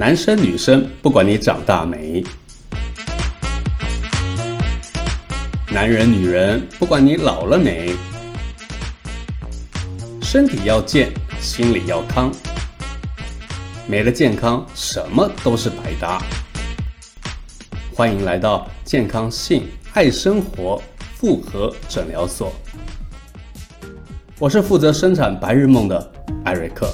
男生女生，不管你长大没；男人女人，不管你老了没。身体要健，心理要康。没了健康，什么都是白搭。欢迎来到健康性爱生活复合诊疗所。我是负责生产白日梦的艾瑞克。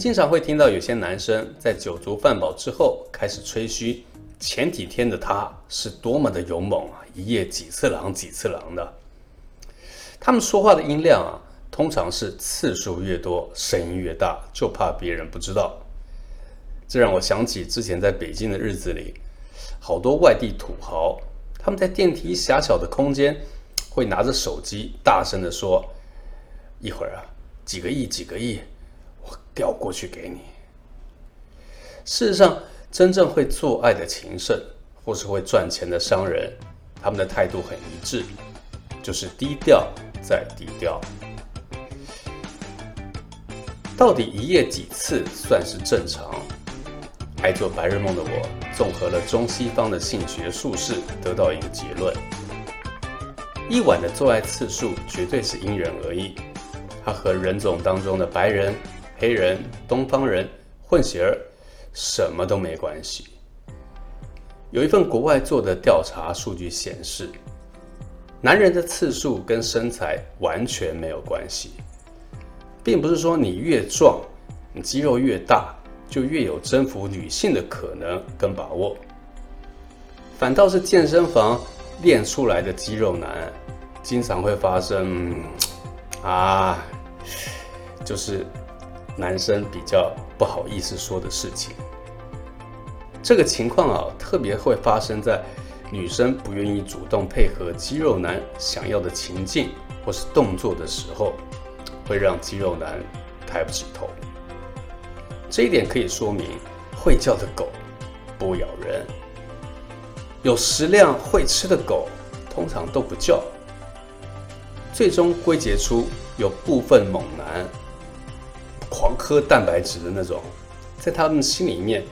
经常会听到有些男生在酒足饭饱之后开始吹嘘，前几天的他是多么的勇猛啊，一夜几次狼几次狼的。他们说话的音量啊，通常是次数越多，声音越大，就怕别人不知道。这让我想起之前在北京的日子里，好多外地土豪，他们在电梯狭小的空间，会拿着手机大声的说：“一会儿啊，几个亿，几个亿。”调过去给你。事实上，真正会做爱的情圣，或是会赚钱的商人，他们的态度很一致，就是低调再低调。到底一夜几次算是正常？爱做白日梦的我，综合了中西方的性学术式，得到一个结论：一晚的做爱次数绝对是因人而异，它和人种当中的白人。黑人、东方人、混血儿，什么都没关系。有一份国外做的调查数据显示，男人的次数跟身材完全没有关系，并不是说你越壮，你肌肉越大，就越有征服女性的可能跟把握。反倒是健身房练出来的肌肉男，经常会发生啊，就是。男生比较不好意思说的事情，这个情况啊，特别会发生在女生不愿意主动配合肌肉男想要的情境或是动作的时候，会让肌肉男抬不起头。这一点可以说明，会叫的狗不咬人，有食量会吃的狗通常都不叫。最终归结出有部分猛男。狂喝蛋白质的那种，在他们心里面，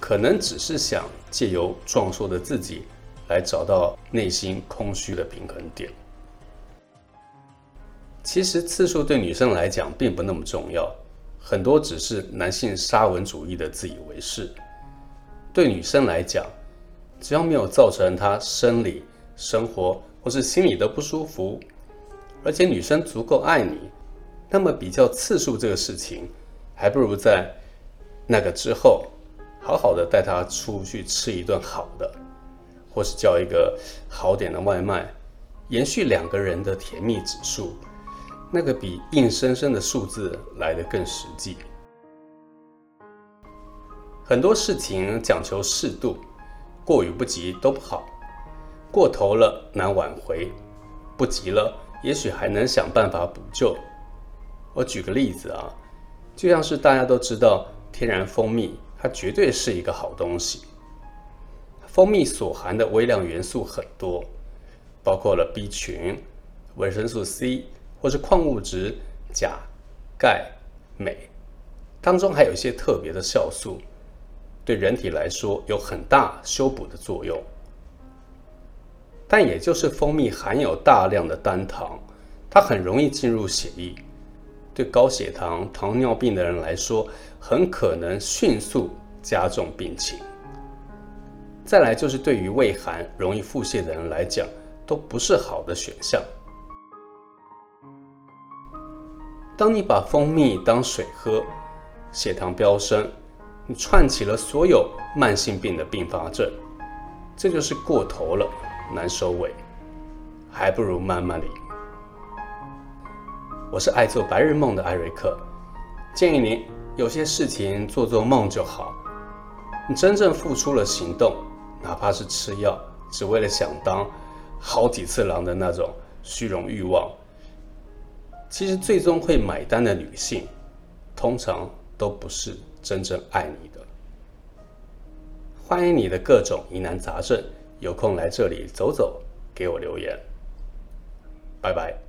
可能只是想借由壮硕的自己，来找到内心空虚的平衡点。其实次数对女生来讲并不那么重要，很多只是男性沙文主义的自以为是。对女生来讲，只要没有造成她生理、生活或是心理的不舒服，而且女生足够爱你。那么比较次数这个事情，还不如在那个之后，好好的带他出去吃一顿好的，或是叫一个好点的外卖，延续两个人的甜蜜指数，那个比硬生生的数字来得更实际。很多事情讲求适度，过与不及都不好，过头了难挽回，不及了也许还能想办法补救。我举个例子啊，就像是大家都知道，天然蜂蜜它绝对是一个好东西。蜂蜜所含的微量元素很多，包括了 B 群、维生素 C 或是矿物质钾、钙、镁，当中还有一些特别的酵素，对人体来说有很大修补的作用。但也就是蜂蜜含有大量的单糖，它很容易进入血液。对高血糖、糖尿病的人来说，很可能迅速加重病情。再来就是对于胃寒、容易腹泻的人来讲，都不是好的选项。当你把蜂蜜当水喝，血糖飙升，你串起了所有慢性病的并发症，这就是过头了，难收尾，还不如慢慢的。我是爱做白日梦的艾瑞克，建议您有些事情做做梦就好。你真正付出了行动，哪怕是吃药，只为了想当好几次狼的那种虚荣欲望，其实最终会买单的女性，通常都不是真正爱你的。欢迎你的各种疑难杂症，有空来这里走走，给我留言。拜拜。